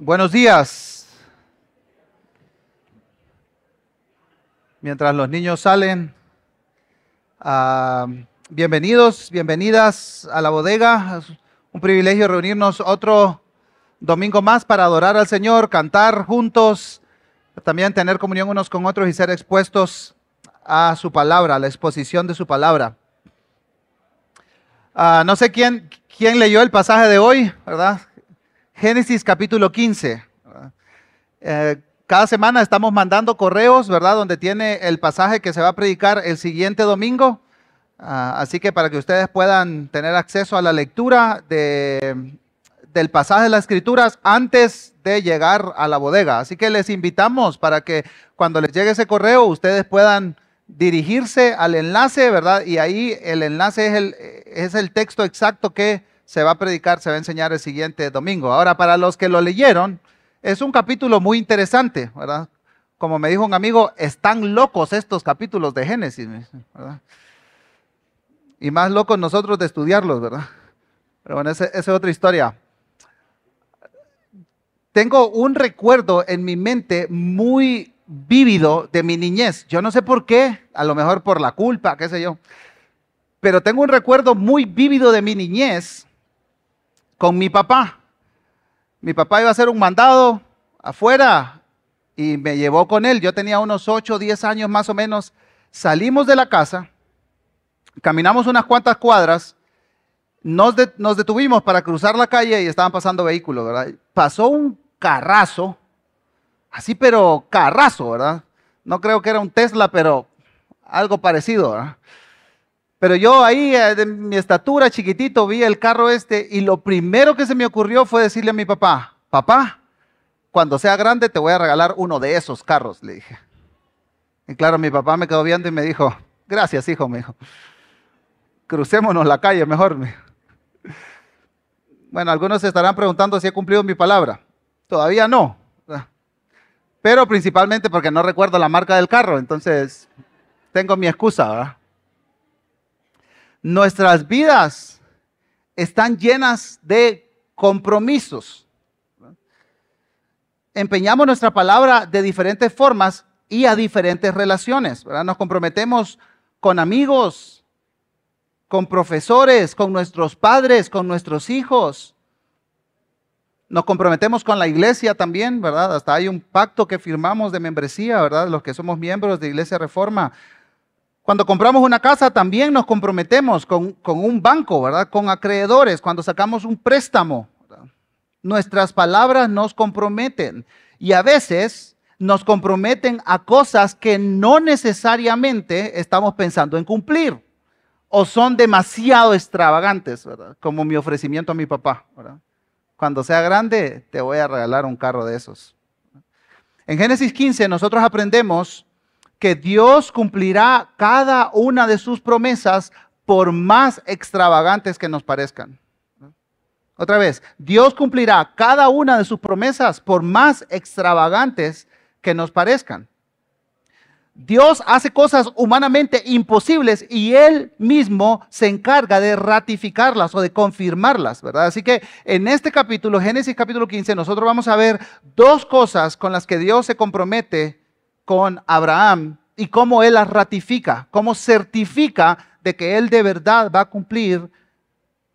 Buenos días. Mientras los niños salen, ah, bienvenidos, bienvenidas a la bodega. Es un privilegio reunirnos otro domingo más para adorar al Señor, cantar juntos, también tener comunión unos con otros y ser expuestos a su palabra, a la exposición de su palabra. Ah, no sé quién, quién leyó el pasaje de hoy, ¿verdad? Génesis capítulo 15. Eh, cada semana estamos mandando correos, ¿verdad? Donde tiene el pasaje que se va a predicar el siguiente domingo. Ah, así que para que ustedes puedan tener acceso a la lectura de, del pasaje de las escrituras antes de llegar a la bodega. Así que les invitamos para que cuando les llegue ese correo ustedes puedan dirigirse al enlace, ¿verdad? Y ahí el enlace es el, es el texto exacto que se va a predicar, se va a enseñar el siguiente domingo. Ahora, para los que lo leyeron, es un capítulo muy interesante, ¿verdad? Como me dijo un amigo, están locos estos capítulos de Génesis, ¿verdad? Y más locos nosotros de estudiarlos, ¿verdad? Pero bueno, esa, es otra historia. Tengo un recuerdo en mi mente muy vívido de mi niñez. Yo no sé por qué, a lo mejor por la culpa, qué sé yo. Pero tengo un recuerdo muy vívido de mi niñez con mi papá. Mi papá iba a hacer un mandado afuera y me llevó con él. Yo tenía unos 8 o 10 años más o menos. Salimos de la casa, caminamos unas cuantas cuadras, nos, nos detuvimos para cruzar la calle y estaban pasando vehículos, ¿verdad? Pasó un carrazo, así pero carrazo, ¿verdad? No creo que era un Tesla, pero algo parecido, ¿verdad? Pero yo ahí, eh, de mi estatura chiquitito, vi el carro este y lo primero que se me ocurrió fue decirle a mi papá, papá, cuando sea grande te voy a regalar uno de esos carros, le dije. Y claro, mi papá me quedó viendo y me dijo, gracias, hijo, me dijo. Crucémonos la calle mejor. Me bueno, algunos se estarán preguntando si he cumplido mi palabra. Todavía no. Pero principalmente porque no recuerdo la marca del carro, entonces tengo mi excusa, ¿verdad? Nuestras vidas están llenas de compromisos. Empeñamos nuestra palabra de diferentes formas y a diferentes relaciones. Nos comprometemos con amigos, con profesores, con nuestros padres, con nuestros hijos. Nos comprometemos con la iglesia también, ¿verdad? Hasta hay un pacto que firmamos de membresía, ¿verdad? Los que somos miembros de Iglesia Reforma cuando compramos una casa también nos comprometemos con, un banco, ¿verdad? Con acreedores, cuando sacamos un préstamo. Nuestras palabras nos comprometen y a veces nos comprometen a cosas que no necesariamente estamos pensando en cumplir o son demasiado extravagantes. Como mi ofrecimiento a mi papá. Cuando sea grande te voy a regalar un carro de esos. En Génesis 15 nosotros aprendemos que Dios cumplirá cada una de sus promesas por más extravagantes que nos parezcan. Otra vez, Dios cumplirá cada una de sus promesas por más extravagantes que nos parezcan. Dios hace cosas humanamente imposibles y Él mismo se encarga de ratificarlas o de confirmarlas, ¿verdad? Así que en este capítulo, Génesis capítulo 15, nosotros vamos a ver dos cosas con las que Dios se compromete con Abraham y cómo él las ratifica, cómo certifica de que él de verdad va a cumplir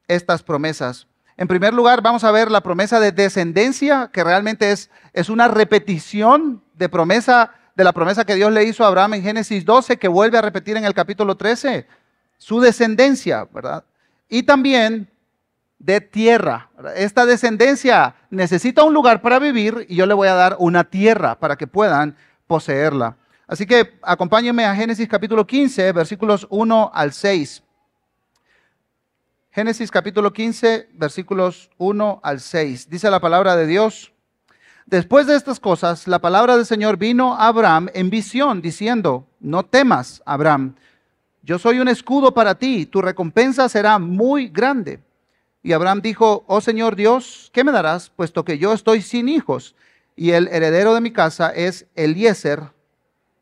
estas promesas. En primer lugar, vamos a ver la promesa de descendencia, que realmente es, es una repetición de promesa de la promesa que Dios le hizo a Abraham en Génesis 12, que vuelve a repetir en el capítulo 13, su descendencia, ¿verdad? Y también de tierra. Esta descendencia necesita un lugar para vivir y yo le voy a dar una tierra para que puedan poseerla. Así que acompáñenme a Génesis capítulo 15, versículos 1 al 6. Génesis capítulo 15, versículos 1 al 6. Dice la palabra de Dios. Después de estas cosas, la palabra del Señor vino a Abraham en visión, diciendo, no temas, Abraham, yo soy un escudo para ti, tu recompensa será muy grande. Y Abraham dijo, oh Señor Dios, ¿qué me darás, puesto que yo estoy sin hijos? Y el heredero de mi casa es Eliezer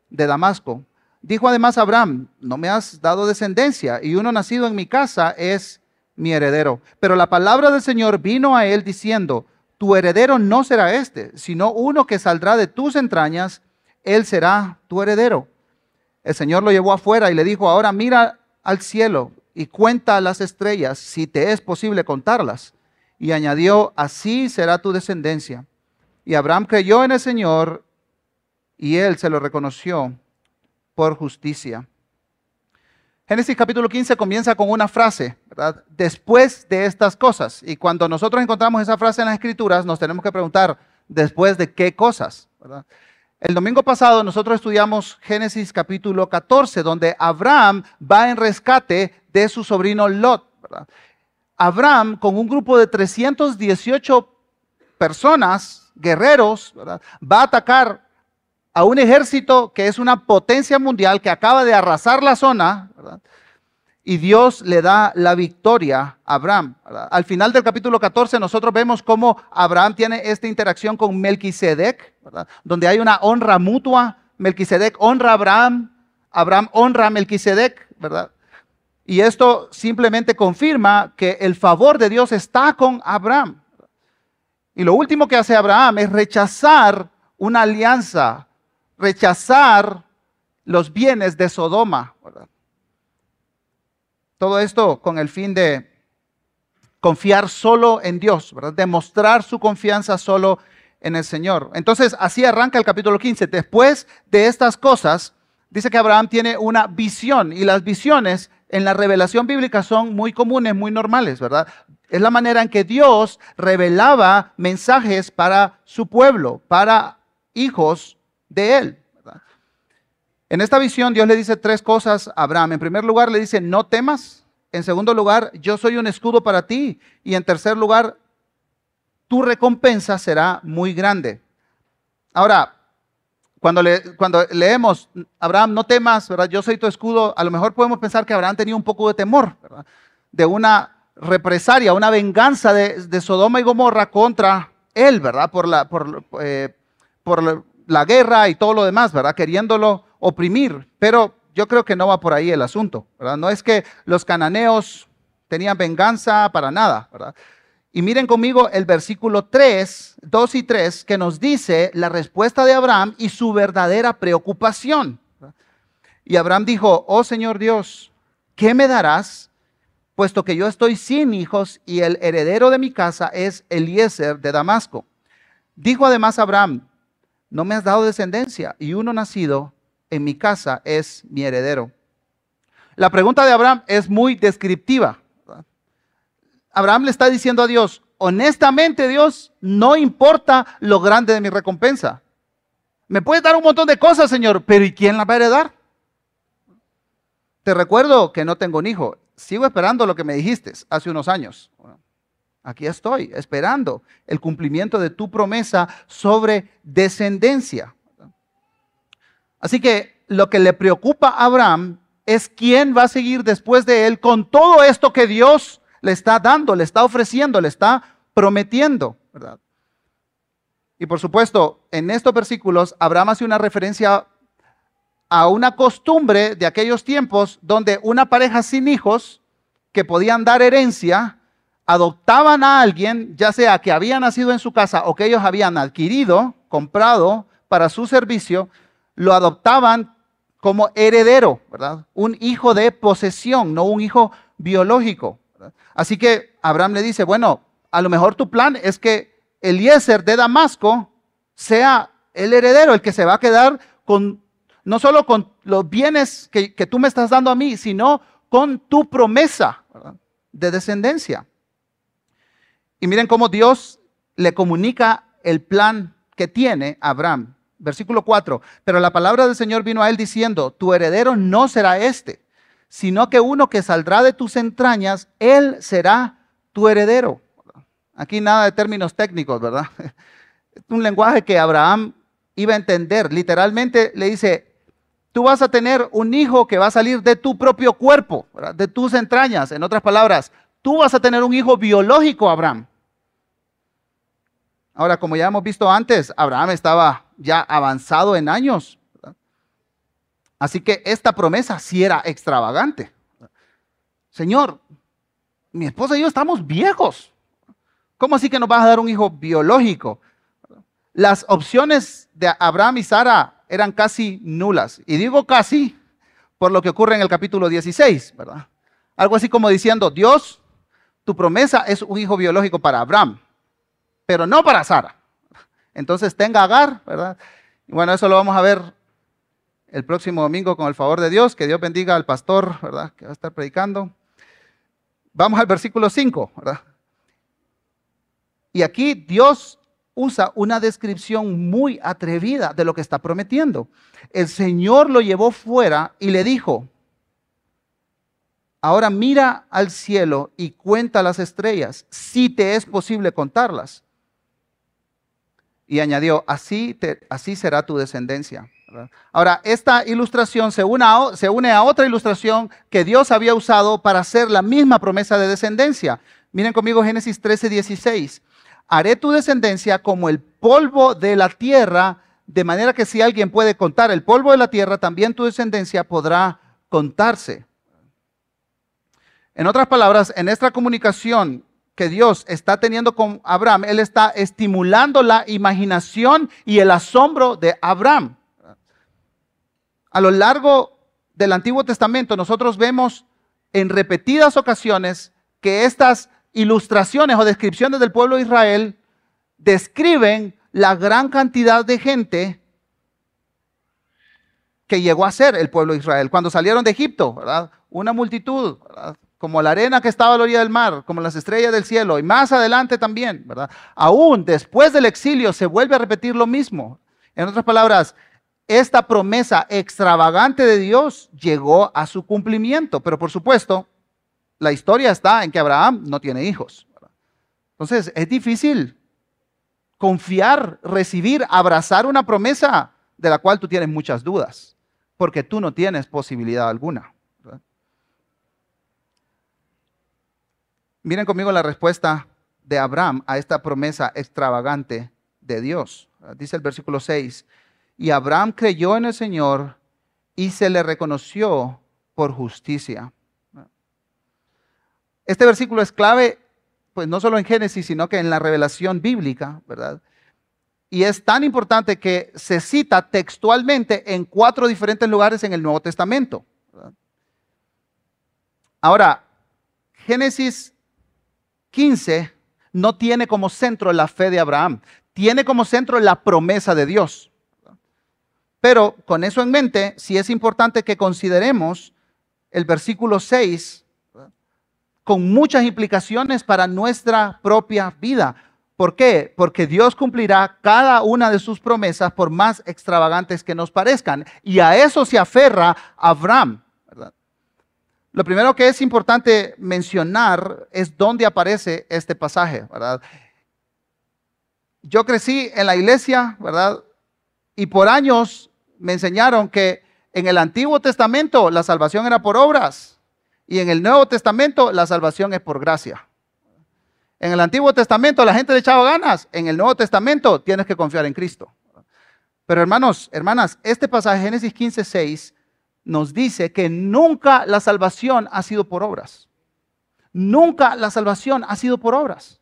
de Damasco. Dijo además Abraham, no me has dado descendencia y uno nacido en mi casa es mi heredero. Pero la palabra del Señor vino a él diciendo, tu heredero no será este, sino uno que saldrá de tus entrañas, él será tu heredero. El Señor lo llevó afuera y le dijo, ahora mira al cielo y cuenta las estrellas, si te es posible contarlas. Y añadió, así será tu descendencia. Y Abraham creyó en el Señor y él se lo reconoció por justicia. Génesis capítulo 15 comienza con una frase, ¿verdad? Después de estas cosas. Y cuando nosotros encontramos esa frase en las escrituras, nos tenemos que preguntar, ¿después de qué cosas? El domingo pasado nosotros estudiamos Génesis capítulo 14, donde Abraham va en rescate de su sobrino Lot. Abraham, con un grupo de 318 personas, guerreros, va a atacar a un ejército que es una potencia mundial que acaba de arrasar la zona, y Dios le da la victoria a Abraham. Al final del capítulo 14 nosotros vemos cómo Abraham tiene esta interacción con Melquisedec, donde hay una honra mutua. Melquisedec honra a Abraham, Abraham honra a Melquisedec, ¿verdad? Y esto simplemente confirma que el favor de Dios está con Abraham. Y lo último que hace Abraham es rechazar una alianza rechazar los bienes de Sodoma. Todo esto con el fin de confiar solo en Dios, ¿verdad? demostrar su confianza solo en el Señor. Entonces, así arranca el capítulo 15. Después de estas cosas, dice que Abraham tiene una visión y las visiones en la revelación bíblica son muy comunes, muy normales, ¿verdad? Es la manera en que Dios revelaba mensajes para su pueblo, para hijos de él. En esta visión Dios le dice tres cosas a Abraham. En primer lugar le dice, no temas. En segundo lugar, yo soy un escudo para ti. Y en tercer lugar, tu recompensa será muy grande. Ahora, cuando, le, cuando leemos, Abraham, no temas, ¿verdad? yo soy tu escudo, a lo mejor podemos pensar que Abraham tenía un poco de temor, de una represalia, una venganza de, Sodoma y Gomorra contra él, ¿verdad? Por la, por, eh, por la guerra y todo lo demás, ¿verdad? Queriéndolo oprimir. Pero yo creo que no va por ahí el asunto, ¿verdad? No es que los cananeos tenían venganza para nada, ¿verdad? Y miren conmigo el versículo 3, 2 y 3, que nos dice la respuesta de Abraham y su verdadera preocupación. Y Abraham dijo, oh Señor Dios, ¿qué me darás? Puesto que yo estoy sin hijos y el heredero de mi casa es Eliezer de Damasco. Dijo además Abraham, no me has dado descendencia y uno nacido en mi casa es mi heredero. La pregunta de Abraham es muy descriptiva. Abraham le está diciendo a Dios, honestamente Dios, no importa lo grande de mi recompensa. Me puedes dar un montón de cosas, Señor, pero ¿y quién la va a heredar? Te recuerdo que no tengo un hijo. Sigo esperando lo que me dijiste hace unos años. Aquí estoy, esperando el cumplimiento de tu promesa sobre descendencia. Así que lo que le preocupa a Abraham es quién va a seguir después de él con todo esto que Dios le está dando, le está ofreciendo, le está prometiendo, ¿verdad? Y por supuesto, en estos versículos, Abraham hace una referencia a una costumbre de aquellos tiempos donde una pareja sin hijos que podían dar herencia, adoptaban a alguien, ya sea que había nacido en su casa o que ellos habían adquirido, comprado para su servicio, lo adoptaban como heredero, ¿verdad? Un hijo de posesión, no un hijo biológico. Así que Abraham le dice, bueno, a lo mejor tu plan es que Eliezer de Damasco sea el heredero, el que se va a quedar con, no solo con los bienes que, tú me estás dando a mí, sino con tu promesa de descendencia. Y miren cómo Dios le comunica el plan que tiene Abraham. Versículo 4. Pero la palabra del Señor vino a él diciendo, tu heredero no será este, sino que uno que saldrá de tus entrañas, él será tu heredero. Aquí nada de términos técnicos, ¿verdad? Un lenguaje que Abraham iba a entender. Literalmente le dice, tú vas a tener un hijo que va a salir de tu propio cuerpo, de tus entrañas. En otras palabras, tú vas a tener un hijo biológico, Abraham. Ahora, como ya hemos visto antes, Abraham estaba ya avanzado en años. Así que esta promesa sí era extravagante. Señor, mi esposa y yo estamos viejos. ¿Cómo así que nos vas a dar un hijo biológico? Las opciones de Abraham y Sara eran casi nulas. Y digo casi por lo que ocurre en el capítulo 16, ¿verdad? Algo así como diciendo, Dios, tu promesa es un hijo biológico para Abraham, pero no para Sara. Entonces tenga Agar, ¿verdad? Y bueno, eso lo vamos a ver el próximo domingo con el favor de Dios. Que Dios bendiga al pastor, ¿verdad? Que va a estar predicando. Vamos al versículo 5, ¿verdad? Y aquí Dios usa una descripción muy atrevida de lo que está prometiendo. El Señor lo llevó fuera y le dijo, ahora mira al cielo y cuenta las estrellas, si te es posible contarlas. Y añadió, así, así será tu descendencia. Ahora, esta ilustración se une, a, se une a otra ilustración que Dios había usado para hacer la misma promesa de descendencia. Miren conmigo Génesis 13, 16 haré tu descendencia como el polvo de la tierra, de manera que si alguien puede contar el polvo de la tierra, también tu descendencia podrá contarse. En otras palabras, en esta comunicación que Dios está teniendo con Abraham, Él está estimulando la imaginación y el asombro de Abraham. A lo largo del Antiguo Testamento nosotros vemos en repetidas ocasiones que estas ilustraciones o descripciones del pueblo de Israel describen la gran cantidad de gente que llegó a ser el pueblo de Israel. Cuando salieron de Egipto. Una multitud, como la arena que estaba a la orilla del mar, como las estrellas del cielo, y más adelante también. Aún después del exilio se vuelve a repetir lo mismo. En otras palabras, esta promesa extravagante de Dios llegó a su cumplimiento, pero por supuesto, la historia está en que Abraham no tiene hijos. Entonces, es difícil confiar, recibir, abrazar una promesa de la cual tú tienes muchas dudas, porque tú no tienes posibilidad alguna. Miren conmigo la respuesta de Abraham a esta promesa extravagante de Dios. Dice el versículo 6, y Abraham creyó en el Señor y se le reconoció por justicia. Este versículo es clave, pues no solo en Génesis, sino que en la revelación bíblica, ¿verdad? Y es tan importante que se cita textualmente en cuatro diferentes lugares en el Nuevo Testamento. Ahora, Génesis 15 no tiene como centro la fe de Abraham, tiene como centro la promesa de Dios. Pero con eso en mente, sí es importante que consideremos el versículo 6 con muchas implicaciones para nuestra propia vida. ¿Por qué? Porque Dios cumplirá cada una de sus promesas por más extravagantes que nos parezcan. Y a eso se aferra Abraham. Lo primero que es importante mencionar es dónde aparece este pasaje. ¿verdad? Yo crecí en la iglesia, ¿verdad? Y por años me enseñaron que en el Antiguo Testamento la salvación era por obras. Y en el Nuevo Testamento la salvación es por gracia. En el Antiguo Testamento la gente le echaba ganas. En el Nuevo Testamento tienes que confiar en Cristo. Pero hermanos, hermanas, este pasaje Génesis 15, 6 nos dice que nunca la salvación ha sido por obras. Nunca la salvación ha sido por obras.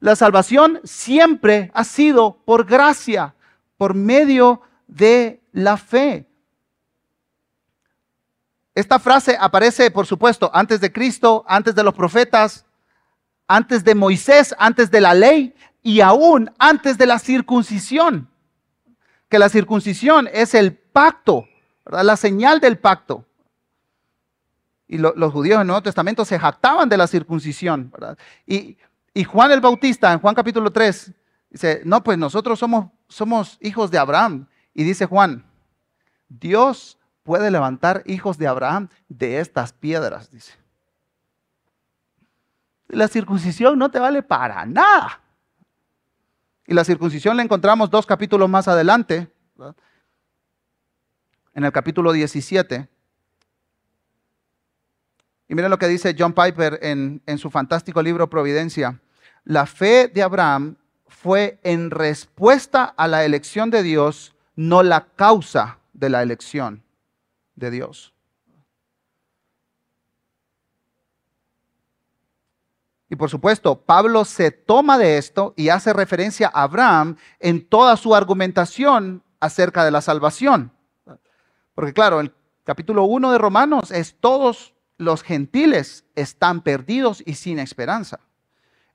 La salvación siempre ha sido por gracia, por medio de la fe. Esta frase aparece, por supuesto, antes de Cristo, antes de los profetas, antes de Moisés, antes de la ley y aún antes de la circuncisión. Que la circuncisión es el pacto, la señal del pacto. Y los judíos en el Nuevo Testamento se jactaban de la circuncisión. Y, Juan el Bautista, en Juan capítulo 3, dice, no, pues nosotros somos hijos de Abraham. Y dice Juan, Dios puede levantar hijos de Abraham de estas piedras, dice. La circuncisión no te vale para nada. Y la circuncisión la encontramos dos capítulos más adelante, en el capítulo 17. Y miren lo que dice John Piper en, en su fantástico libro Providencia. La fe de Abraham fue en respuesta a la elección de Dios, no la causa de la elección de Dios. Y por supuesto, Pablo se toma de esto y hace referencia a Abraham en toda su argumentación acerca de la salvación. Porque claro, el capítulo 1 de Romanos es todos los gentiles están perdidos y sin esperanza.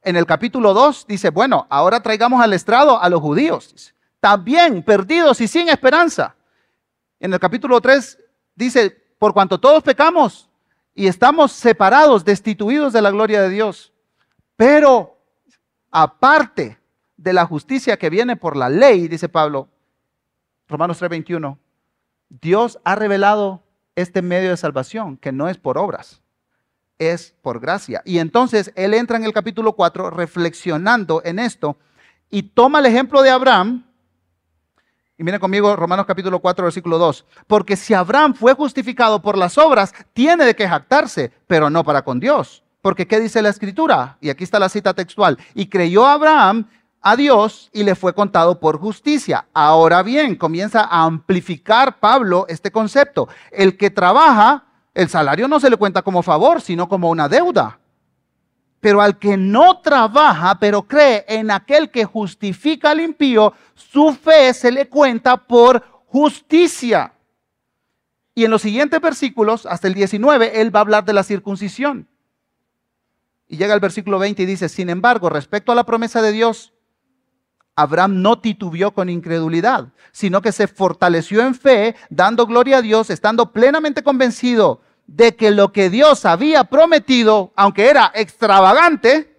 En el capítulo 2 dice, bueno, ahora traigamos al estrado a los judíos, también perdidos y sin esperanza. En el capítulo 3 dice, por cuanto todos pecamos y estamos separados, destituidos de la gloria de Dios. Pero aparte de la justicia que viene por la ley, dice Pablo, Romanos 3:21, Dios ha revelado este medio de salvación que no es por obras, es por gracia. Y entonces él entra en el capítulo 4 reflexionando en esto y toma el ejemplo de Abraham. Y miren conmigo Romanos capítulo 4 versículo 2. Porque si Abraham fue justificado por las obras, tiene de qué jactarse, pero no para con Dios. Porque ¿qué dice la escritura? Y aquí está la cita textual. Y creyó Abraham a Dios y le fue contado por justicia. Ahora bien, comienza a amplificar Pablo este concepto. El que trabaja, el salario no se le cuenta como favor, sino como una deuda. Pero al que no trabaja, pero cree en aquel que justifica al impío, su fe se le cuenta por justicia. Y en los siguientes versículos, hasta el 19, él va a hablar de la circuncisión. Y llega al versículo 20 y dice, sin embargo, respecto a la promesa de Dios, Abraham no titubeó con incredulidad, sino que se fortaleció en fe, dando gloria a Dios, estando plenamente convencido de que lo que Dios había prometido, aunque era extravagante,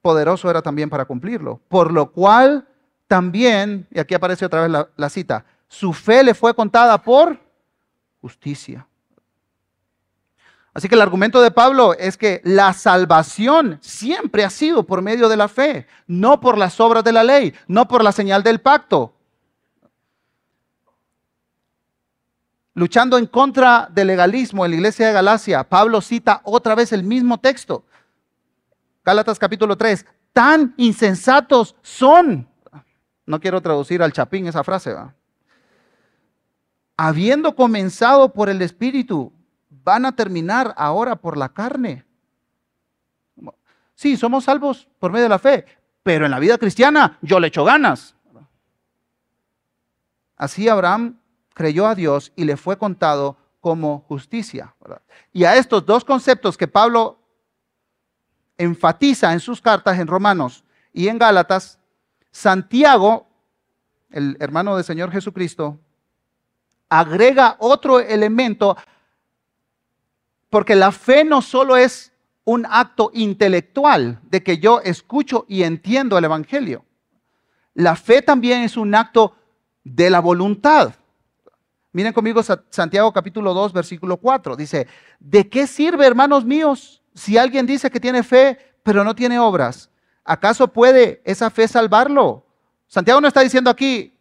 poderoso era también para cumplirlo. Por lo cual también, y aquí aparece otra vez la, cita, su fe le fue contada por justicia. Así que el argumento de Pablo es que la salvación siempre ha sido por medio de la fe, no por las obras de la ley, no por la señal del pacto. Luchando en contra del legalismo en la iglesia de Galacia, Pablo cita otra vez el mismo texto. Gálatas capítulo 3, tan insensatos son. No quiero traducir al chapín esa frase. Habiendo comenzado por el Espíritu, van a terminar ahora por la carne. Sí, somos salvos por medio de la fe, pero en la vida cristiana yo le echo ganas. Así Abraham creyó a Dios y le fue contado como justicia. Y a estos dos conceptos que Pablo enfatiza en sus cartas en Romanos y en Gálatas, Santiago, el hermano del Señor Jesucristo, agrega otro elemento porque la fe no solo es un acto intelectual de que yo escucho y entiendo el Evangelio. La fe también es un acto de la voluntad. Miren conmigo Santiago capítulo 2, versículo 4. Dice, ¿de qué sirve, hermanos míos, si alguien dice que tiene fe, pero no tiene obras? ¿Acaso puede esa fe salvarlo? Santiago no está diciendo aquí,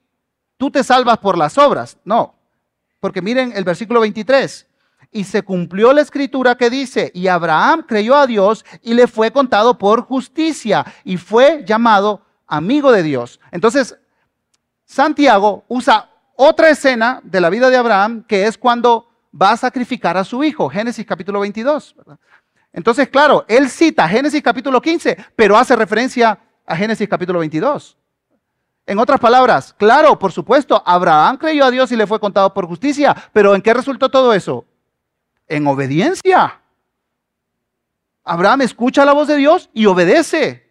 tú te salvas por las obras. No, porque miren el versículo 23 y se cumplió la escritura que dice, y Abraham creyó a Dios y le fue contado por justicia y fue llamado amigo de Dios. Entonces, Santiago usa otra escena de la vida de Abraham que es cuando va a sacrificar a su hijo, Génesis capítulo 22. Entonces, claro, él cita Génesis capítulo 15, pero hace referencia a Génesis capítulo 22. En otras palabras, claro, por supuesto, Abraham creyó a Dios y le fue contado por justicia, pero ¿en qué resultó todo eso? en obediencia. Abraham escucha la voz de Dios y obedece.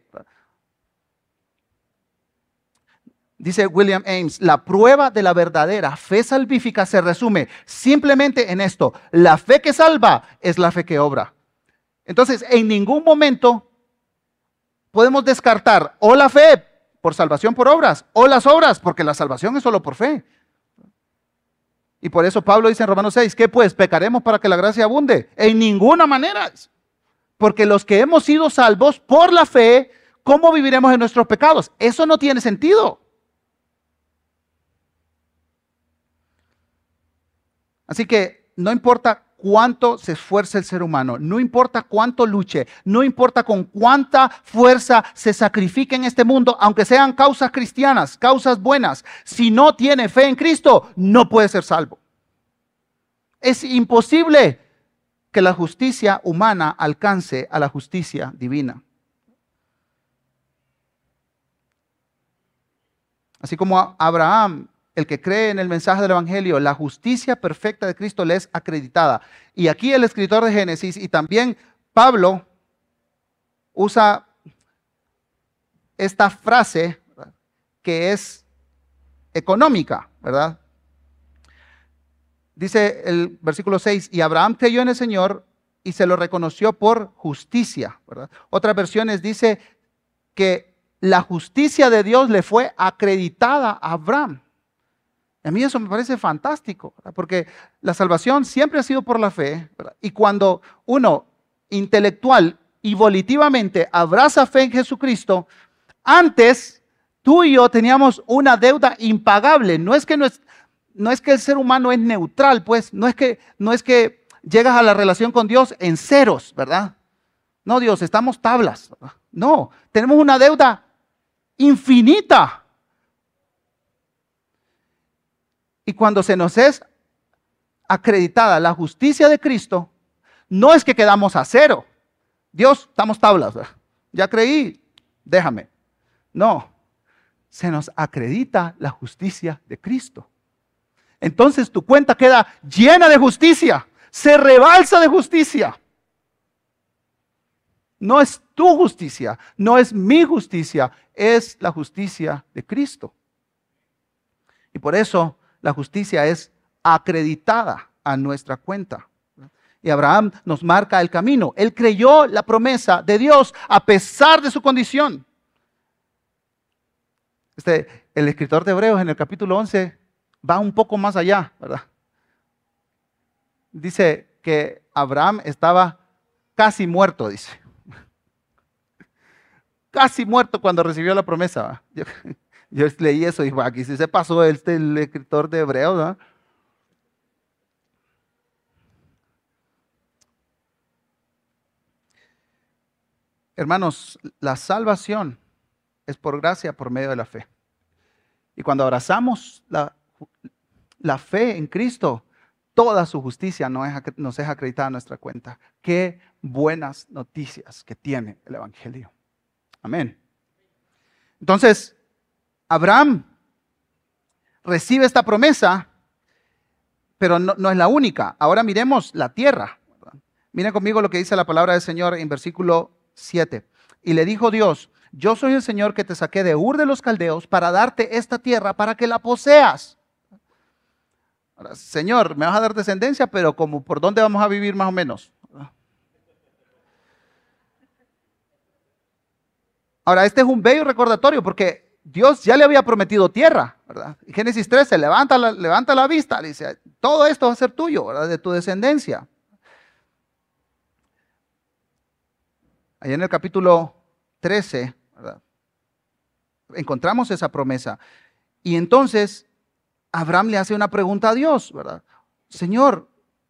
Dice William Ames, la prueba de la verdadera fe salvífica se resume simplemente en esto. La fe que salva es la fe que obra. Entonces, en ningún momento podemos descartar o la fe por salvación por obras o las obras, porque la salvación es solo por fe. Y por eso Pablo dice en Romanos 6, ¿qué pues? ¿Pecaremos para que la gracia abunde? En ninguna manera. Porque los que hemos sido salvos por la fe, ¿cómo viviremos en nuestros pecados? Eso no tiene sentido. Así que no importa cuánto se esfuerce el ser humano, no importa cuánto luche, no importa con cuánta fuerza se sacrifique en este mundo, aunque sean causas cristianas, causas buenas, si no tiene fe en Cristo, no puede ser salvo. Es imposible que la justicia humana alcance a la justicia divina. Así como Abraham, el que cree en el mensaje del Evangelio, la justicia perfecta de Cristo le es acreditada. Y aquí el escritor de Génesis y también Pablo usa esta frase que es económica, ¿verdad? Dice el versículo 6, y Abraham creyó en el Señor y se lo reconoció por justicia. Otras versiones dice que la justicia de Dios le fue acreditada a Abraham. A mí eso me parece fantástico, porque la salvación siempre ha sido por la fe. Y cuando uno intelectual y volitivamente abraza fe en Jesucristo, antes tú y yo teníamos una deuda impagable. No es que, el ser humano es neutral, pues no es, que, no es que llegas a la relación con Dios en ceros, ¿verdad? No, Dios, estamos tablas. No, tenemos una deuda infinita. Y cuando se nos es acreditada la justicia de Cristo, no es que quedamos a cero. Dios, estamos tablas. Ya creí, déjame. No, se nos acredita la justicia de Cristo. Entonces tu cuenta queda llena de justicia, se rebalsa de justicia. No es tu justicia, no es mi justicia, es la justicia de Cristo. Y por eso la justicia es acreditada a nuestra cuenta. Y Abraham nos marca el camino. Él creyó la promesa de Dios a pesar de su condición. Este, el escritor de Hebreos en el capítulo 11 va un poco más allá, ¿verdad? Dice que Abraham estaba casi muerto, dice casi muerto cuando recibió la promesa. Yo, leí eso y dije, aquí sí se pasó este, el escritor de Hebreos. Hermanos, la salvación es por gracia, por medio de la fe. Y cuando abrazamos la, la fe en Cristo, toda su justicia nos es acreditada a nuestra cuenta. Qué buenas noticias que tiene el Evangelio. Amén. Entonces, Abraham recibe esta promesa, pero no, es la única. Ahora miremos la tierra. Miren conmigo lo que dice la palabra del Señor en versículo 7. Y le dijo Dios, yo soy el Señor que te saqué de Ur de los Caldeos para darte esta tierra para que la poseas. Señor, me vas a dar descendencia, pero como por dónde vamos a vivir más o menos. Ahora, este es un bello recordatorio porque Dios ya le había prometido tierra, ¿verdad? Génesis 13, levanta la, vista, dice, todo esto va a ser tuyo, ¿verdad? De tu descendencia. Ahí en el capítulo 13, ¿verdad? Encontramos esa promesa. Y entonces Abraham le hace una pregunta a Dios, ¿verdad? Señor,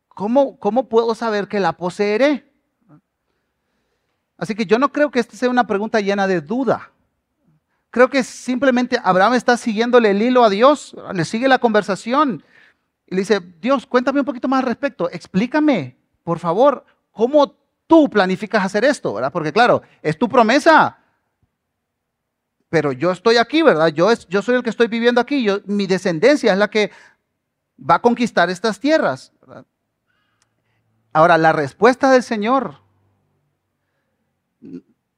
¿cómo, cómo puedo saber que la poseeré? Así que yo no creo que esta sea una pregunta llena de duda. Creo que simplemente Abraham está siguiéndole el hilo a Dios, le sigue la conversación y le dice, Dios, cuéntame un poquito más al respecto, explícame, por favor, cómo tú planificas hacer esto, ¿verdad? Porque claro, es tu promesa, pero yo estoy aquí, ¿verdad? Yo, soy el que estoy viviendo aquí, yo, mi descendencia es la que va a conquistar estas tierras. Ahora, la respuesta del Señor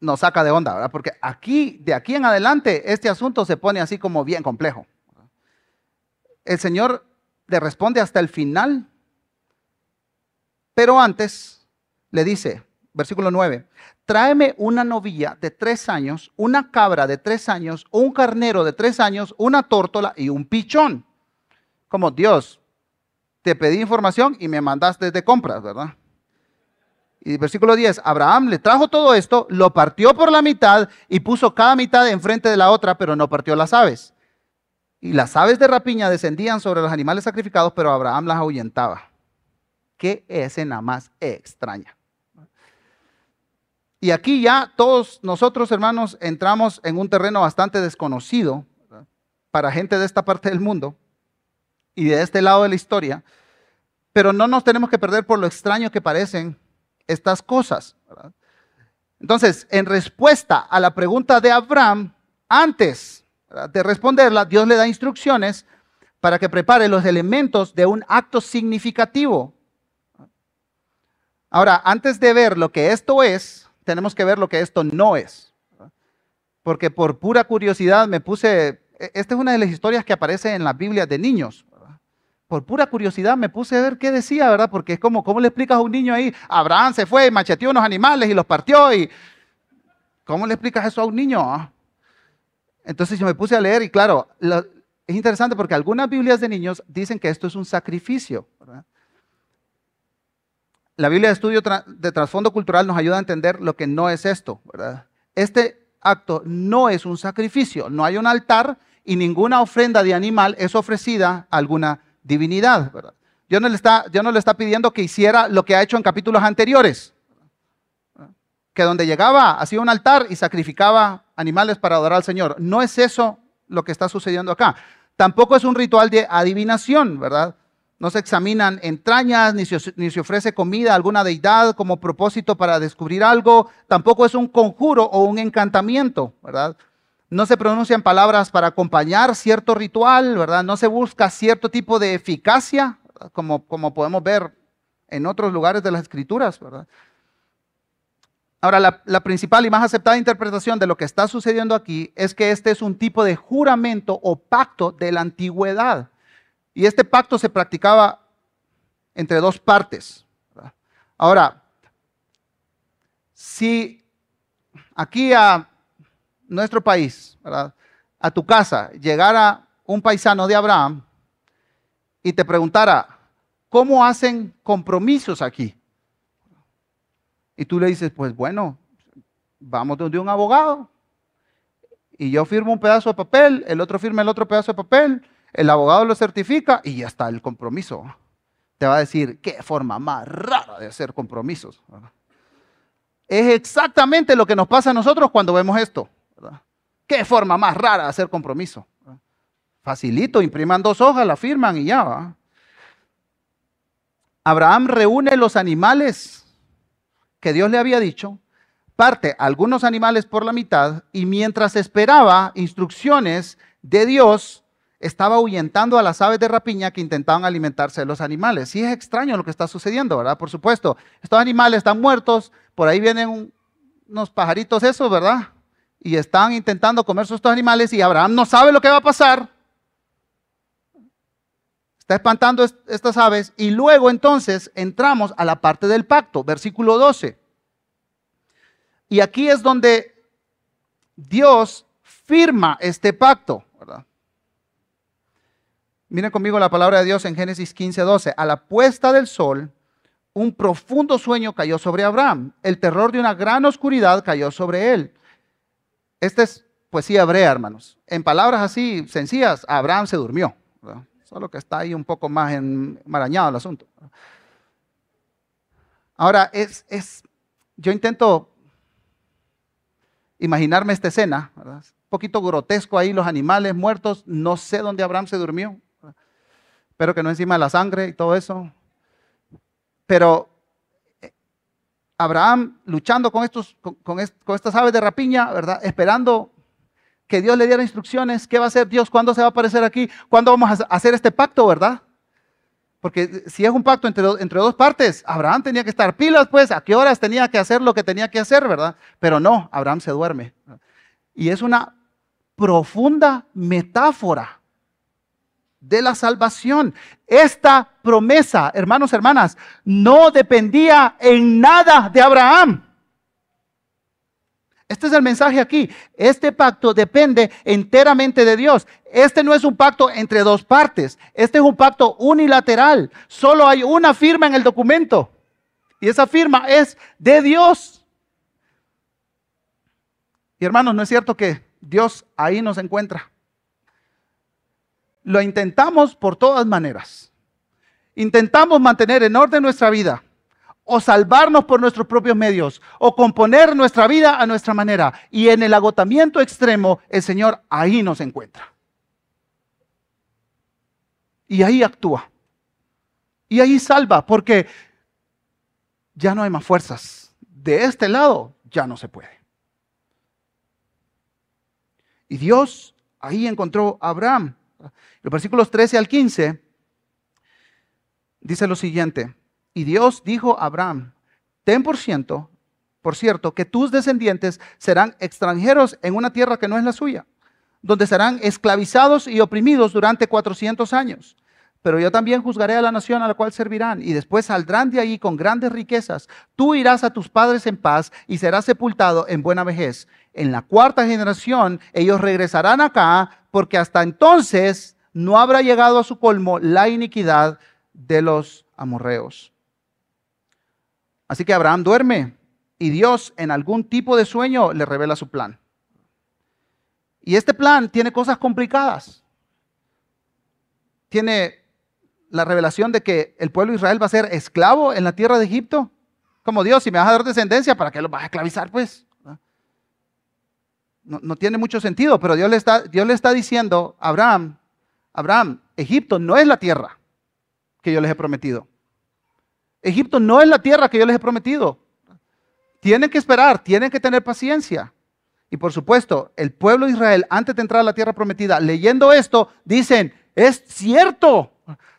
nos saca de onda, ¿verdad? Porque aquí, de aquí en adelante, este asunto se pone así como bien complejo. El Señor le responde hasta el final, pero antes le dice, versículo 9, tráeme una novilla de tres años, una cabra de tres años, un carnero de tres años, una tórtola y un pichón. Como Dios, te pedí información y me mandaste de compras, ¿verdad? Y versículo 10, Abraham le trajo todo esto, lo partió por la mitad y puso cada mitad enfrente de la otra, pero no partió las aves. Y las aves de rapiña descendían sobre los animales sacrificados, pero Abraham las ahuyentaba. Qué escena más extraña. Y aquí ya todos nosotros, hermanos, entramos en un terreno bastante desconocido para gente de esta parte del mundo y de este lado de la historia, Pero no nos tenemos que perder por lo extraño que parecen estas cosas. Entonces, en respuesta a la pregunta de Abraham, antes de responderla, Dios le da instrucciones para que prepare los elementos de un acto significativo. Ahora, antes de ver lo que esto es, tenemos que ver lo que esto no es. Porque por pura curiosidad me puse, e, esta es una de las historias que aparece en la Biblia de niños. Por pura curiosidad me puse a ver qué decía, ¿verdad? Porque es como, ¿cómo le explicas a un niño ahí? Abraham se fue y macheteó unos animales y los partió y... ¿Cómo le explicas eso a un niño? Ah. Entonces yo me puse a leer y claro, es interesante porque algunas Biblias de niños dicen que esto es un sacrificio. La Biblia de Estudio de Trasfondo Cultural nos ayuda a entender lo que no es esto. ¿verdad? Este acto no es un sacrificio, no hay un altar y ninguna ofrenda de animal es ofrecida a alguna divinidad. ¿verdad? Dios, no le está, no le está pidiendo que hiciera lo que ha hecho en capítulos anteriores, que donde llegaba hacía un altar y sacrificaba animales para adorar al Señor. No es eso lo que está sucediendo acá. Tampoco es un ritual de adivinación, ¿verdad? No se examinan entrañas, ni ni se, ofrece comida a alguna deidad como propósito para descubrir algo. Tampoco es un conjuro o un encantamiento, ¿verdad? No se pronuncian palabras para acompañar cierto ritual, ¿verdad? No se busca cierto tipo de eficacia, como, como podemos ver en otros lugares de las escrituras, ¿verdad? Ahora, la, principal y más aceptada interpretación de lo que está sucediendo aquí es que este es un tipo de juramento o pacto de la antigüedad. Y este pacto se practicaba entre dos partes. Ahora, si aquí a nuestro país, a tu casa, llegara un paisano de Abraham y te preguntara, ¿cómo hacen compromisos aquí? Y tú le dices, pues bueno, vamos donde un abogado. Y yo firmo un pedazo de papel, el otro firma el otro pedazo de papel, el abogado lo certifica y ya está el compromiso. Te va a decir, qué forma más rara de hacer compromisos. Es exactamente lo que nos pasa a nosotros cuando vemos esto. Qué forma más rara de hacer compromiso. Facilito, impriman dos hojas, la firman y ya va. Abraham reúne los animales que Dios le había dicho, parte algunos animales por la mitad y mientras esperaba instrucciones de Dios, estaba ahuyentando a las aves de rapiña que intentaban alimentarse de los animales. Y es extraño lo que está sucediendo, ¿verdad? Por supuesto, estos animales están muertos, por ahí vienen unos pajaritos esos, ¿verdad? Y están intentando comerse estos animales y Abraham no sabe lo que va a pasar. Está espantando estas aves y luego entonces entramos a la parte del pacto, versículo 12. Y aquí es donde Dios firma este pacto. Miren conmigo la palabra de Dios en Génesis 15, 12. A la puesta del sol, un profundo sueño cayó sobre Abraham. El terror de una gran oscuridad cayó sobre él. Esta es poesía hebrea, hermanos. En palabras así sencillas, Abraham se durmió. Solo que está ahí un poco más enmarañado el asunto. Ahora, es, es, yo intento imaginarme esta escena, un poquito grotesco ahí, los animales muertos, no sé dónde Abraham se durmió, espero que no encima de la sangre y todo eso, pero Abraham luchando con, estos, con estas aves de rapiña, ¿verdad? Esperando que Dios le diera instrucciones, ¿qué va a hacer Dios? ¿Cuándo se va a aparecer aquí? ¿Cuándo vamos a hacer este pacto, verdad? Porque si es un pacto entre, entre dos partes, Abraham tenía que estar pilas, pues, ¿a qué horas tenía que hacer lo que tenía que hacer, verdad? Pero no, Abraham se duerme. Y es una profunda metáfora de la salvación. Esta promesa, hermanos, hermanas, no dependía en nada de Abraham. Este es el mensaje aquí. Este pacto depende enteramente de Dios. Este no es un pacto entre dos partes. Este es un pacto unilateral. Solo hay una firma en el documento. Y esa firma es de Dios. Y hermanos, ¿no es cierto que Dios ahí nos encuentra? Lo intentamos por todas maneras. Intentamos mantener en orden nuestra vida o salvarnos por nuestros propios medios, o componer nuestra vida a nuestra manera. Y en el agotamiento extremo, el Señor ahí nos encuentra. Y ahí actúa. Y ahí salva, porque ya no hay más fuerzas. De este lado ya no se puede. Y Dios ahí encontró a Abraham. Los versículos 13 al 15 dice lo siguiente. Y Dios dijo a Abraham, ten por ciento, por cierto, que tus descendientes serán extranjeros en una tierra que no es la suya, donde serán esclavizados y oprimidos durante 400 años. Pero yo también juzgaré a la nación a la cual servirán, y después saldrán de ahí con grandes riquezas. Tú irás a tus padres en paz y serás sepultado en buena vejez. En la cuarta generación ellos regresarán acá, porque hasta entonces no habrá llegado a su colmo la iniquidad de los amorreos. Así que Abraham duerme y Dios en algún tipo de sueño le revela su plan. Y este plan tiene cosas complicadas. Tiene la revelación de que el pueblo de Israel va a ser esclavo en la tierra de Egipto. Como Dios, si me vas a dar descendencia, ¿para qué lo vas a esclavizar? Pues no, tiene mucho sentido, pero Dios le, está, Dios le está diciendo Abraham, Abraham, Egipto no es la tierra que yo les he prometido. Egipto no es la tierra que yo les he prometido. Tienen que esperar, tienen que tener paciencia. Y por supuesto, el pueblo de Israel, antes de entrar a la tierra prometida, leyendo esto, dicen, es cierto,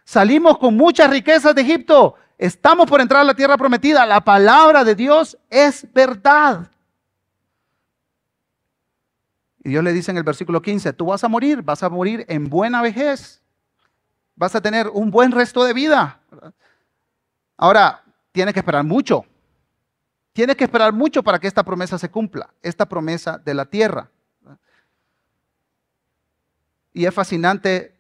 salimos con muchas riquezas de Egipto, estamos por entrar a la tierra prometida, la palabra de Dios es verdad. Y Dios le dice en el versículo 15, tú vas a morir, vas a morir en buena vejez, vas a tener un buen resto de vida. Ahora, tienes que esperar mucho. Tienes que esperar mucho para que esta promesa se cumpla, esta promesa de la tierra. Y es fascinante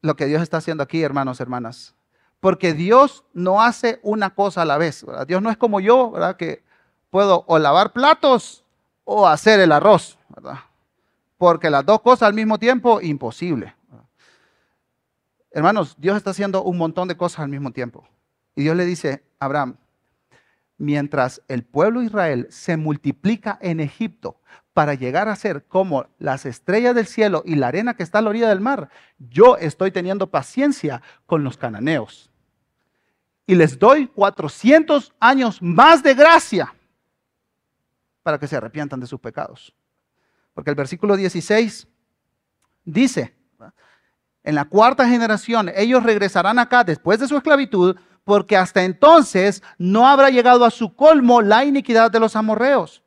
lo que Dios está haciendo aquí, hermanos, hermanas. Porque Dios no hace una cosa a la vez. Dios no es como yo, ¿verdad? Que puedo o lavar platos o hacer el arroz, ¿verdad? Porque las dos cosas al mismo tiempo, imposible. Hermanos, Dios está haciendo un montón de cosas al mismo tiempo. Y Dios le dice a Abraham, mientras el pueblo de Israel se multiplica en Egipto para llegar a ser como las estrellas del cielo y la arena que está a la orilla del mar, yo estoy teniendo paciencia con los cananeos. Y les doy 400 años más de gracia para que se arrepientan de sus pecados. Porque el versículo 16 dice, en la cuarta generación ellos regresarán acá después de su esclavitud porque hasta entonces no habrá llegado a su colmo la iniquidad de los amorreos.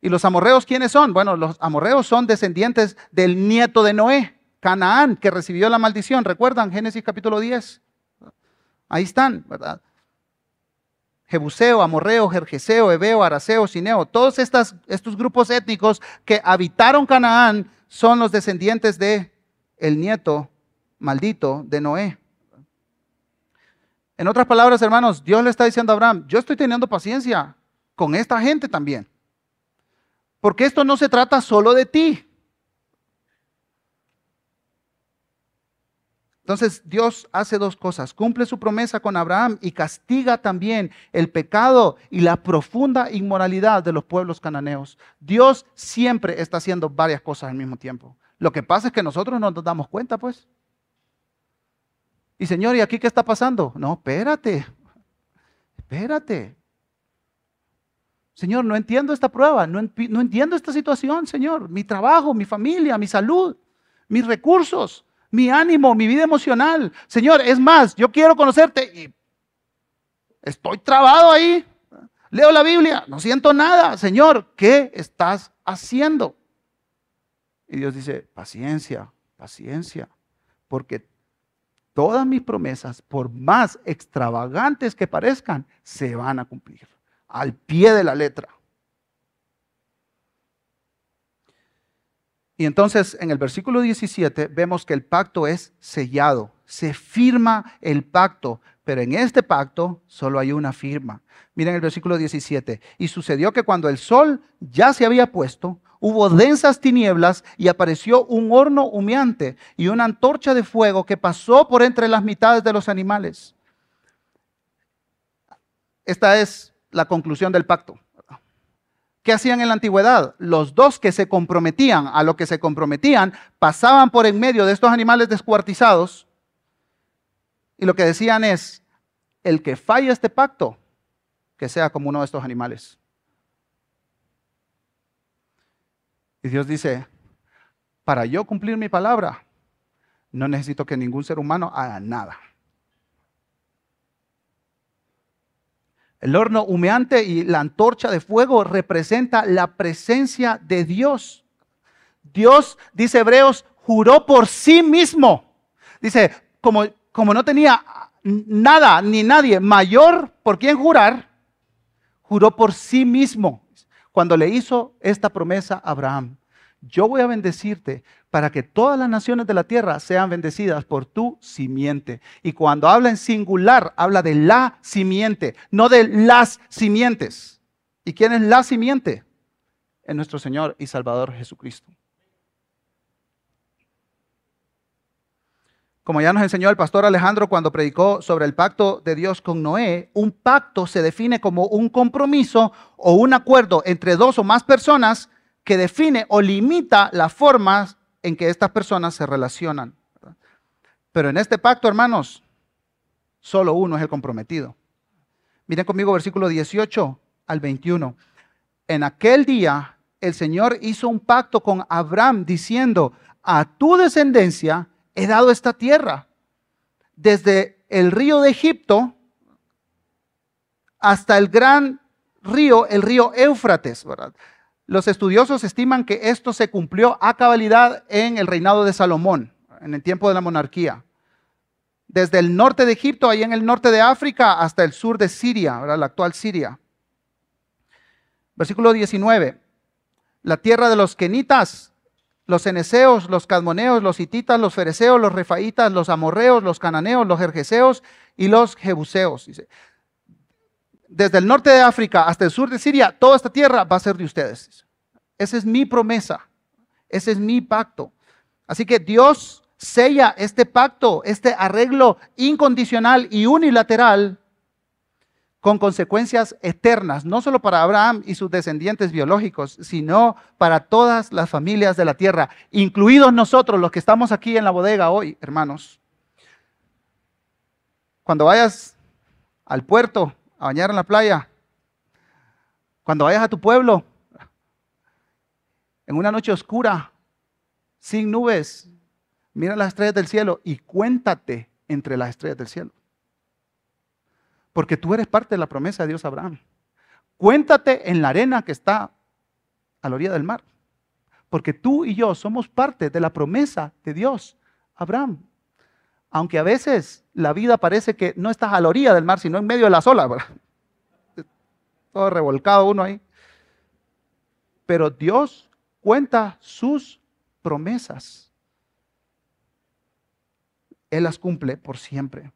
¿Y los amorreos quiénes son? Bueno, los amorreos son descendientes del nieto de Noé, Canaán, que recibió la maldición. ¿Recuerdan Génesis capítulo 10? Ahí están, ¿verdad? Jebuseo, Amorreo, Jerjeseo, Ebeo, Araseo, Sineo, todos estos grupos étnicos que habitaron Canaán son los descendientes de el nieto maldito de Noé. En otras palabras, hermanos, Dios le está diciendo a Abraham, yo estoy teniendo paciencia con esta gente también. Porque esto no se trata solo de ti. Entonces Dios hace dos cosas. Cumple su promesa con Abraham y castiga también el pecado y la profunda inmoralidad de los pueblos cananeos. Dios siempre está haciendo varias cosas al mismo tiempo. Lo que pasa es que nosotros no nos damos cuenta, pues. Y Señor, ¿y aquí qué está pasando? No, espérate, espérate. Señor, no entiendo esta prueba, no, no entiendo esta situación, Señor. Mi trabajo, mi familia, mi salud, mis recursos, mi ánimo, mi vida emocional. Señor, es más, yo quiero conocerte y estoy trabado ahí. Leo la Biblia, no siento nada. Señor, ¿qué estás haciendo? Y Dios dice, paciencia, paciencia, porque todas mis promesas, por más extravagantes que parezcan, se van a cumplir al pie de la letra. Y entonces en el versículo 17 vemos que el pacto es sellado, se firma el pacto, pero en este pacto solo hay una firma. Miren el versículo 17. Y sucedió que cuando el sol ya se había puesto, hubo densas tinieblas y apareció un horno humeante y una antorcha de fuego que pasó por entre las mitades de los animales. Esta es la conclusión del pacto. ¿Qué hacían en la antigüedad? Los dos que se comprometían a lo que se comprometían pasaban por en medio de estos animales descuartizados y lo que decían es, el que falla este pacto, que sea como uno de estos animales. Y Dios dice, para yo cumplir mi palabra, no necesito que ningún ser humano haga nada. El horno humeante y la antorcha de fuego representa la presencia de Dios. Dios, dice Hebreos, juró por sí mismo. Dice, como, como no tenía nada ni nadie mayor por quien jurar, juró por sí mismo cuando le hizo esta promesa a Abraham. Yo voy a bendecirte para que todas las naciones de la tierra sean bendecidas por tu simiente. Y cuando habla en singular, habla de la simiente, no de las simientes. ¿Y quién es la simiente? En nuestro Señor y Salvador Jesucristo. Como ya nos enseñó el pastor Alejandro cuando predicó sobre el pacto de Dios con Noé, un pacto se define como un compromiso o un acuerdo entre dos o más personas que define o limita las formas en que estas personas se relacionan. Pero en este pacto, hermanos, solo uno es el comprometido. Miren conmigo versículo 18 al 21. En aquel día el Señor hizo un pacto con Abraham diciendo, a tu descendencia he dado esta tierra, desde el río de Egipto hasta el gran río, el río Éufrates. ¿verdad? Los estudiosos estiman que esto se cumplió a cabalidad en el reinado de Salomón, en el tiempo de la monarquía. Desde el norte de Egipto, ahí en el norte de África, hasta el sur de Siria, la actual Siria. Versículo 19. La tierra de los kenitas, los eneseos, los cadmoneos, los hititas, los fereceos, los refaitas, los amorreos, los cananeos, los jerjeseos y los jebuseos. Dice, desde el norte de África hasta el sur de Siria, toda esta tierra va a ser de ustedes. Esa es mi promesa, ese es mi pacto. Así que Dios sella este pacto, este arreglo incondicional y unilateral con consecuencias eternas, no solo para Abraham y sus descendientes biológicos, sino para todas las familias de la tierra, incluidos nosotros, los que estamos aquí en la bodega hoy, hermanos. Cuando vayas al puerto a bañar en la playa, cuando vayas a tu pueblo, en una noche oscura, sin nubes, mira las estrellas del cielo y cuéntate entre las estrellas del cielo. Porque tú eres parte de la promesa de Dios a Abraham. Cuéntate en la arena que está a la orilla del mar. Porque tú y yo somos parte de la promesa de Dios a Abraham. Aunque a veces la vida parece que no estás a la orilla del mar, sino en medio de la olas. Todo revolcado uno ahí. Pero Dios cuenta sus promesas. Él las cumple por siempre.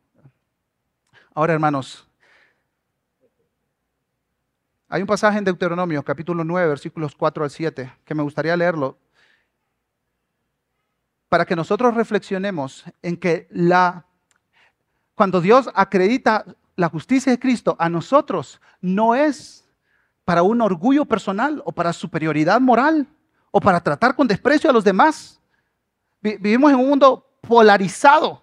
Ahora, hermanos, hay un pasaje en Deuteronomio, capítulo 9, versículos 4 al 7, que me gustaría leerlo para que nosotros reflexionemos en que la, cuando Dios acredita la justicia de Cristo a nosotros, no es para un orgullo personal o para superioridad moral o para tratar con desprecio a los demás. Vivimos en un mundo polarizado.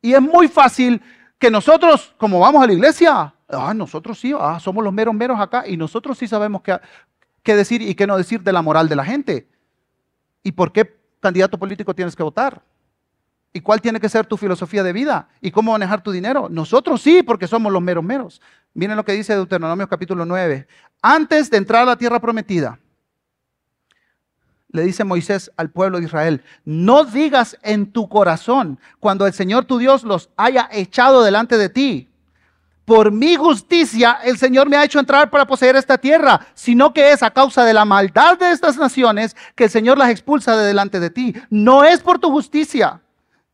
Y es muy fácil que nosotros, como vamos a la iglesia, ah, nosotros sí, ah, somos los meros meros acá y nosotros sí sabemos qué, qué decir y qué no decir de la moral de la gente. ¿Y por qué candidato político tienes que votar? ¿Y cuál tiene que ser tu filosofía de vida? ¿Y cómo manejar tu dinero? Nosotros sí, porque somos los meros meros. Miren lo que dice Deuteronomio capítulo 9. Antes de entrar a la tierra prometida, le dice Moisés al pueblo de Israel, no digas en tu corazón cuando el Señor tu Dios los haya echado delante de ti, por mi justicia el Señor me ha hecho entrar para poseer esta tierra, sino que es a causa de la maldad de estas naciones que el Señor las expulsa de delante de ti. No es por tu justicia,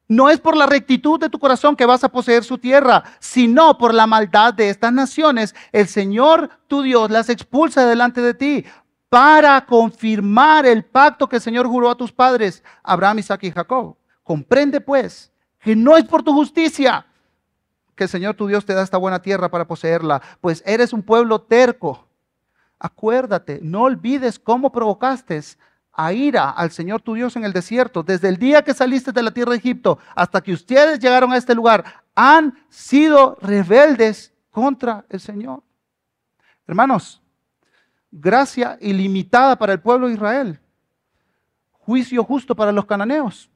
no es por la rectitud de tu corazón que vas a poseer su tierra, sino por la maldad de estas naciones. El Señor tu Dios las expulsa de delante de ti para confirmar el pacto que el Señor juró a tus padres, Abraham, Isaac y Jacob. Comprende pues que no es por tu justicia, que el Señor tu Dios te da esta buena tierra para poseerla, pues eres un pueblo terco. Acuérdate, no olvides cómo provocaste a ira al Señor tu Dios en el desierto, desde el día que saliste de la tierra de Egipto hasta que ustedes llegaron a este lugar, han sido rebeldes contra el Señor. Hermanos, gracia ilimitada para el pueblo de Israel, juicio justo para los cananeos,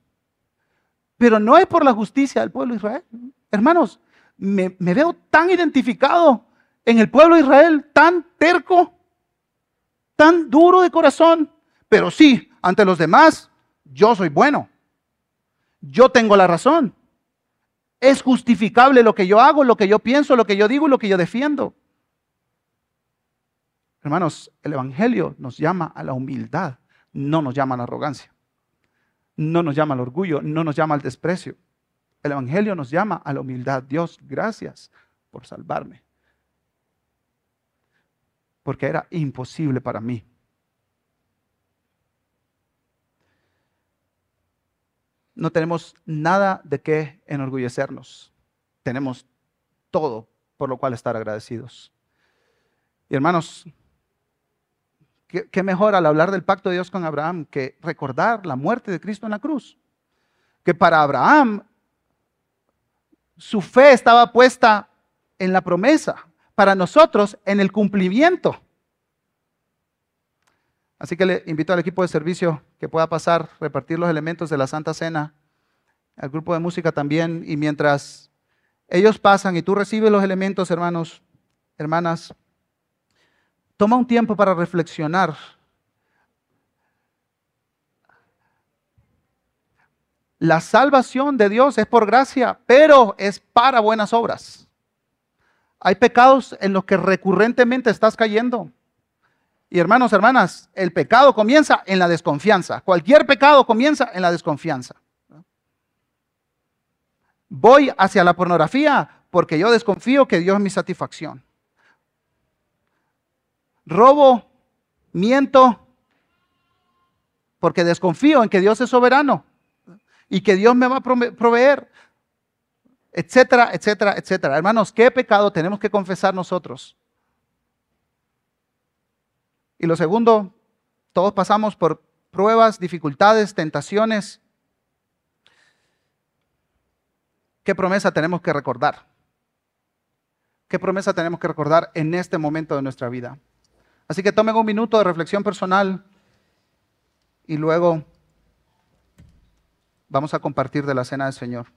pero no es por la justicia del pueblo de Israel. Hermanos, me, veo tan identificado en el pueblo de Israel, tan terco, tan duro de corazón, pero sí, ante los demás, yo soy bueno. Yo tengo la razón. Es justificable lo que yo hago, lo que yo pienso, lo que yo digo y lo que yo defiendo. Hermanos, el Evangelio nos llama a la humildad, no nos llama a la arrogancia, no nos llama al orgullo, no nos llama al desprecio. El Evangelio nos llama a la humildad. Dios, gracias por salvarme. Porque era imposible para mí no tenemos nada de qué enorgullecernos. Tenemos todo por lo cual estar agradecidos. Y hermanos, ¿qué, mejor al hablar del pacto de Dios con Abraham que recordar la muerte de Cristo en la cruz? Que para Abraham su fe estaba puesta en la promesa, para nosotros en el cumplimiento. Así que le invito al equipo de servicio que pueda pasar, repartir los elementos de la Santa Cena, al grupo de música también, y mientras ellos pasan y tú recibes los elementos, hermanos, hermanas, toma un tiempo para reflexionar. La salvación de Dios es por gracia, pero es para buenas obras. Hay pecados en los que recurrentemente estás cayendo. Y hermanos, hermanas, el pecado comienza en la desconfianza. Cualquier pecado comienza en la desconfianza. Voy hacia la pornografía porque yo desconfío que Dios es mi satisfacción. Robo, miento, porque desconfío en que Dios es soberano y que Dios me va a proveer, etcétera, etcétera, etcétera. Hermanos, ¿qué pecado tenemos que confesar nosotros? Y lo segundo, todos pasamos por pruebas, dificultades, tentaciones. ¿Qué promesa tenemos que recordar? ¿Qué promesa tenemos que recordar en este momento de nuestra vida? Así que tomen un minuto de reflexión personal y luego vamos a compartir de la cena del Señor.